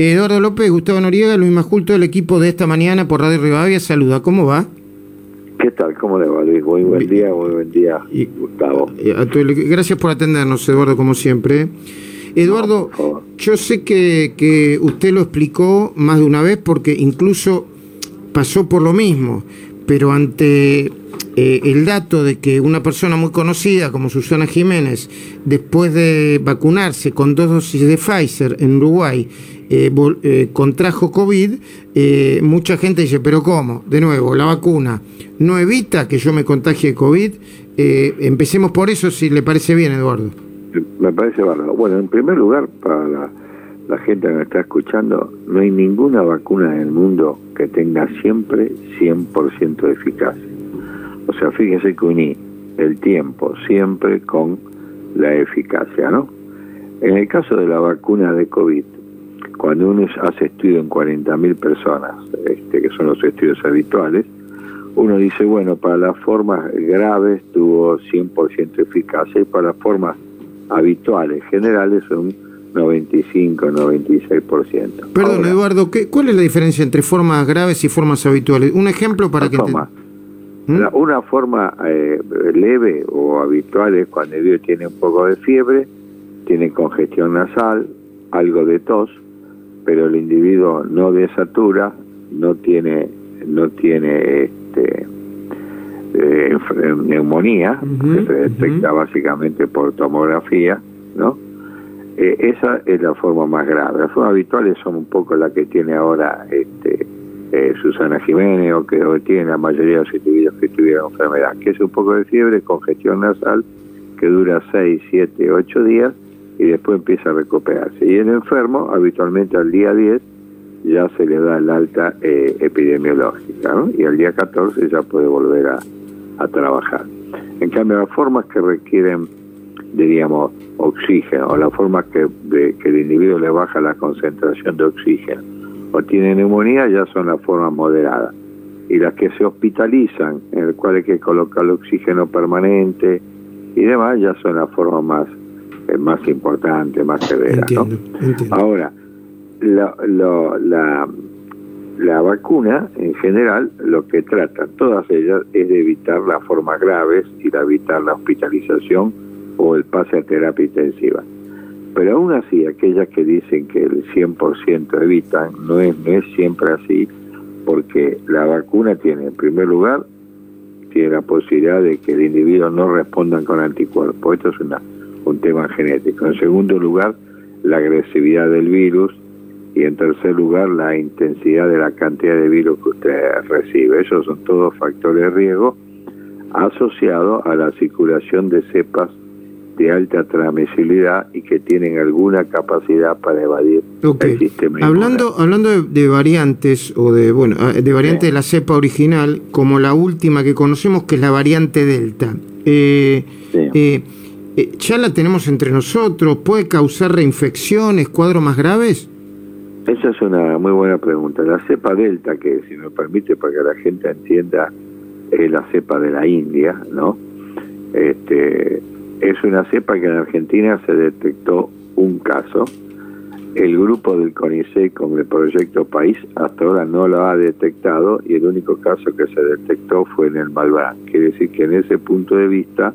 Eduardo López, Gustavo Noriega, Luis Majulto, el equipo de esta mañana por Radio Rivadavia, saluda. ¿Cómo va? ¿Qué tal? ¿Cómo le va, Luis? Muy buen día, muy buen día, Gustavo. Gracias por atendernos, Eduardo, como siempre. Eduardo, yo sé que, que usted lo explicó más de una vez porque incluso pasó por lo mismo, pero ante eh, el dato de que una persona muy conocida como Susana Jiménez, después de vacunarse con dos dosis de Pfizer en Uruguay, eh, eh, contrajo COVID, mucha gente dice, pero ¿cómo? De nuevo, la vacuna no evita que yo me contagie COVID. empecemos por eso, si le parece bien, Eduardo. Me parece bárbaro. Bueno, en primer lugar, para la, la gente que me está escuchando, no hay ninguna vacuna en el mundo que tenga siempre 100% de eficacia. O sea, fíjese que uní el tiempo siempre con la eficacia, ¿no? En el caso de la vacuna de COVID, cuando uno hace estudio en 40.000 personas, este, que son los estudios habituales, uno dice, bueno, para las formas graves tuvo 100% eficacia y para las formas habituales, generales, son 95, 96%. Perdón, Eduardo, ¿qué, ¿cuál es la diferencia entre formas graves y formas habituales? Un ejemplo para que... ¿Mm? Una forma eh, leve o habitual es cuando el virus tiene un poco de fiebre, tiene congestión nasal, algo de tos, pero el individuo no desatura, no tiene, no tiene este, eh, neumonía, que se detecta básicamente por tomografía, ¿no? Eh, esa es la forma más grave. Las formas habituales son un poco la que tiene ahora este, eh, Susana Jiménez o que hoy tiene la mayoría de los individuos que tuvieron enfermedad, que es un poco de fiebre, congestión nasal, que dura 6, 7, 8 días y después empieza a recuperarse. Y el enfermo, habitualmente al día 10, ya se le da el alta eh, epidemiológica, y al día 14 ya puede volver a, trabajar. En cambio, las formas que requieren, diríamos, oxígeno, o las formas que, que el individuo le baja la concentración de oxígeno, o tienen neumonía ya son las formas moderadas. Y las que se hospitalizan, en el cual hay que colocar el oxígeno permanente y demás, ya son las formas más, eh, más importantes, más severas. Ahora, la, la, la vacuna en general lo que tratan todas ellas es de evitar las formas graves y de evitar la hospitalización o el pase a terapia intensiva. Pero aún así, aquellas que dicen que el 100% evitan, no es, no es siempre así, porque la vacuna tiene, en primer lugar, tiene la posibilidad de que el individuo no respondan con anticuerpos. Esto es una, un tema genético. En segundo lugar, la agresividad del virus. Y en tercer lugar, la intensidad de la cantidad de virus que usted recibe. Esos son todos factores de riesgo asociados a la circulación de cepas de alta transmisibilidad y que tienen alguna capacidad para evadir el sistema hablando hablando de, variantes o de bueno ah, de variantes de la cepa original como la última que conocemos que es la variante delta eh, eh, eh, ya la tenemos entre nosotros puede causar reinfecciones cuadros más graves esa es una muy buena pregunta. La cepa delta que si me permite para que la gente entienda es la cepa de la India no este es una cepa que en Argentina se detectó un caso. El grupo del CONICET con el proyecto País hasta ahora no lo ha detectado y el único caso que se detectó fue en el Malbrán. Quiere decir que en ese punto de vista,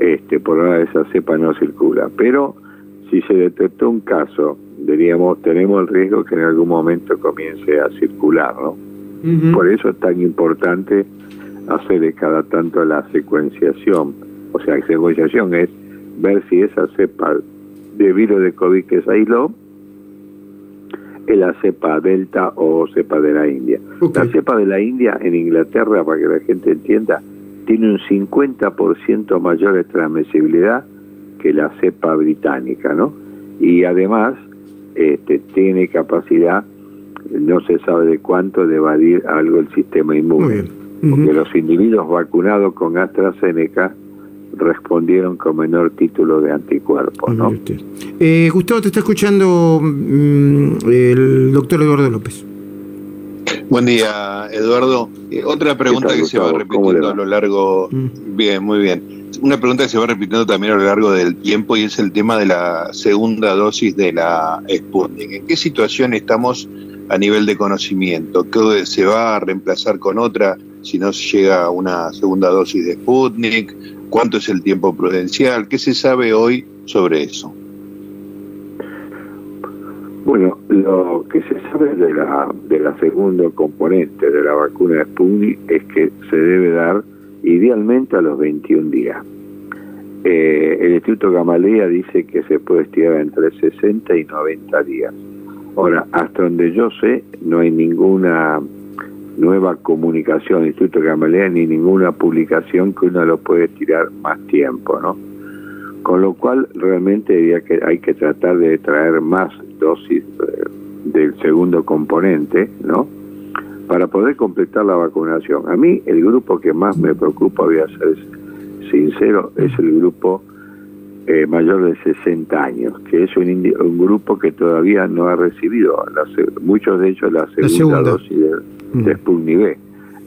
este, por ahora esa cepa no circula. Pero si se detectó un caso, diríamos, tenemos el riesgo que en algún momento comience a circular, ¿no? Por eso es tan importante hacer de cada tanto la secuenciación o sea, secuenciación es ver si esa cepa de virus de COVID que se aisló es la cepa delta o cepa de la India. La cepa de la India en Inglaterra, para que la gente entienda, tiene un 50% mayor de transmisibilidad que la cepa británica, ¿no? Y además este, tiene capacidad, no se sabe de cuánto, de evadir algo el sistema inmune. Porque los individuos vacunados con AstraZeneca respondieron con menor título de anticuerpos. ¿no? Eh, Gustavo, te está escuchando mm, el doctor Eduardo López. Buen día, Eduardo. Eh, otra pregunta que se va repitiendo a lo largo. Mm. Bien, muy bien. Una pregunta que se va repitiendo también a lo largo del tiempo y es el tema de la segunda dosis de la Sputnik. ¿En qué situación estamos a nivel de conocimiento? ¿Qué se va a reemplazar con otra si no llega una segunda dosis de Sputnik? ¿Cuánto es el tiempo prudencial? ¿Qué se sabe hoy sobre eso? Bueno, lo que se sabe de la, de la segunda componente de la vacuna de Sputnik es que se debe dar idealmente a los 21 días. Eh, el Instituto Gamaleya dice que se puede estirar entre 60 y 90 días. Ahora, hasta donde yo sé, no hay ninguna nueva comunicación Instituto Gamaleya ni ninguna publicación que uno lo puede estirar más tiempo, ¿no? Con lo cual, realmente que hay que tratar de traer más dosis eh, del segundo componente, ¿no? Para poder completar la vacunación. A mí, el grupo que más me preocupa, voy a ser sincero, es el grupo eh, mayor de 60 años, que es un, un, grupo que todavía no ha recibido, muchos de ellos, la segunda, dosis de, de mm. Sputnik V,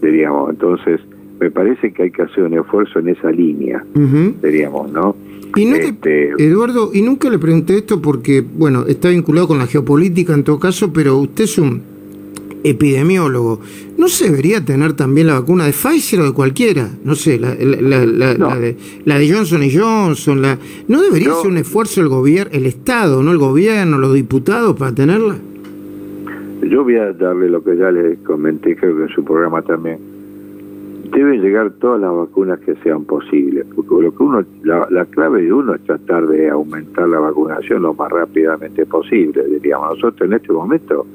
diríamos. Entonces, me parece que hay que hacer un esfuerzo en esa línea, diríamos, ¿no? Y este, Eduardo, y nunca le pregunté esto porque, bueno, está vinculado con la geopolítica en todo caso, pero usted es un epidemiólogo. ¿No se debería tener también la vacuna de Pfizer o de cualquiera? No sé, la, de, la de, Johnson y Johnson. La, ¿No debería ser un esfuerzo el gobierno, el Estado, no el gobierno, los diputados para tenerla? Yo voy a darle lo que ya le comenté, creo que en su programa también deben llegar todas las vacunas que sean posibles, porque lo que uno, la, clave de uno es tratar de aumentar la vacunación lo más rápidamente posible, diríamos. Nosotros en este momento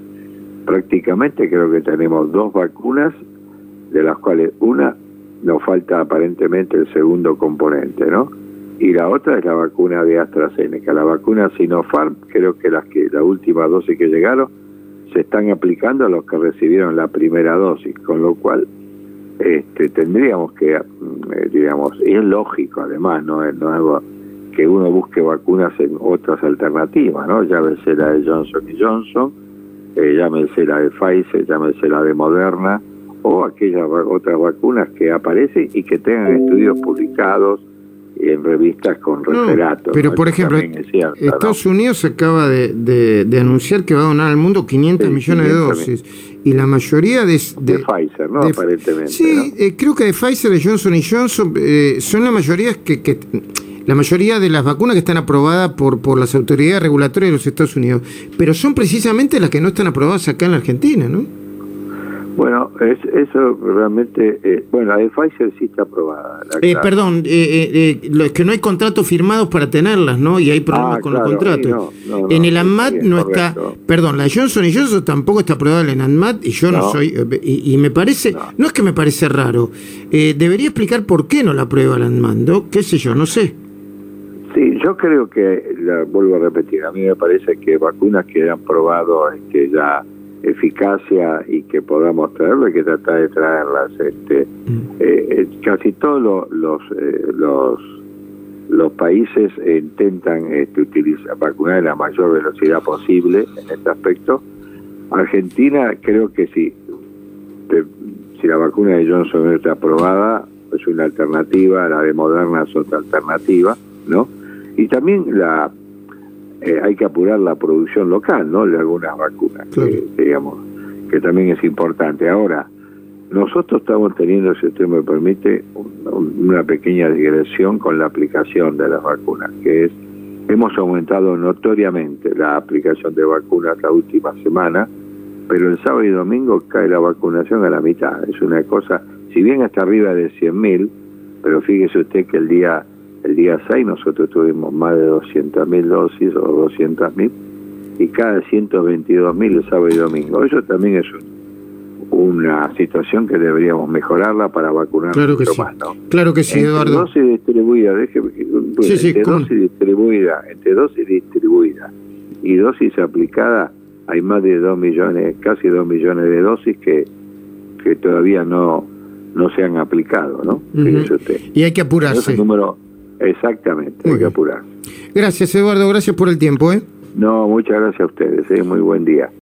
prácticamente creo que tenemos dos vacunas, de las cuales una nos falta aparentemente el segundo componente, ¿no? Y la otra es la vacuna de AstraZeneca. La vacuna Sinopharm, creo que las que la última dosis que llegaron se están aplicando a los que recibieron la primera dosis, con lo cual este, tendríamos que, mm, eh, digamos, es lógico además, no es, algo que uno busque vacunas en otras alternativas, ¿no? Llámese la de Johnson y Johnson, eh, llámese la de Pfizer, llámese la de Moderna, o aquellas otras vacunas que aparecen y que tengan estudios publicados en revistas con referatos. pero, por ejemplo, Estados Unidos acaba de, de, anunciar que va a donar al mundo 500 millones de dosis. Y la mayoría de... De, Pfizer, ¿no? Aparentemente. Sí, eh, creo que de Pfizer, de Johnson y Johnson, eh, son la mayoría que, que... la mayoría de las vacunas que están aprobadas por, por las autoridades regulatorias de los Estados Unidos, pero son precisamente las que no están aprobadas acá en la Argentina, ¿no? Bueno, es, eso realmente, eh, bueno, la de Pfizer sí está aprobada. Eh, perdón, eh, es que no hay contratos firmados para tenerlas, ¿no? Y hay problemas ah, con los contratos. en el ANMAT no está, perdón, la Johnson y Johnson tampoco está aprobada en el ANMAT y yo no, soy, y, me parece, no. es que me parece raro, debería explicar por qué no la aprueba el ANMAT, ¿no? ¿Qué sé yo? No sé. Yo creo que, la, vuelvo a repetir, a mí me parece que vacunas que han probado que ya eficacia y que podamos traerlo, hay que tratar de traerlas. Este, mm. eh, eh, casi todos los, eh, los, los, países intentan este, utilizar, vacunar en la mayor velocidad posible en este aspecto. Argentina creo que sí, si la vacuna de Johnson está aprobada, es una alternativa, la de Moderna es otra alternativa, ¿no? Y también la eh, hay que apurar la producción local, ¿no? De algunas vacunas, que, digamos, que también es importante. Ahora, nosotros estamos teniendo, si usted me permite, una pequeña digresión con la aplicación de las vacunas, que es, hemos aumentado notoriamente la aplicación de vacunas la última semana, pero el sábado y domingo cae la vacunación a la mitad. Es una cosa, si bien está arriba de 100.000, pero fíjese usted que el día el día 6 nosotros tuvimos más de 200.000 dosis o 200.000 y cada 122.000 el sábado y domingo. Eso también es una situación que deberíamos mejorarla para vacunar claro que sí. más, ¿no? Claro que sí, Eduardo. Entre dosis distribuida, déjeme, entre dosis distribuida, entre dosis distribuida y dosis aplicada hay más de 2 millones, casi 2 millones de dosis que, que todavía no no se han aplicado, ¿no? Y hay que apurarse. número Exactamente, hay que apurar. Gracias, Eduardo, gracias por el tiempo. ¿eh? No, muchas gracias a ustedes, ¿eh? muy buen día.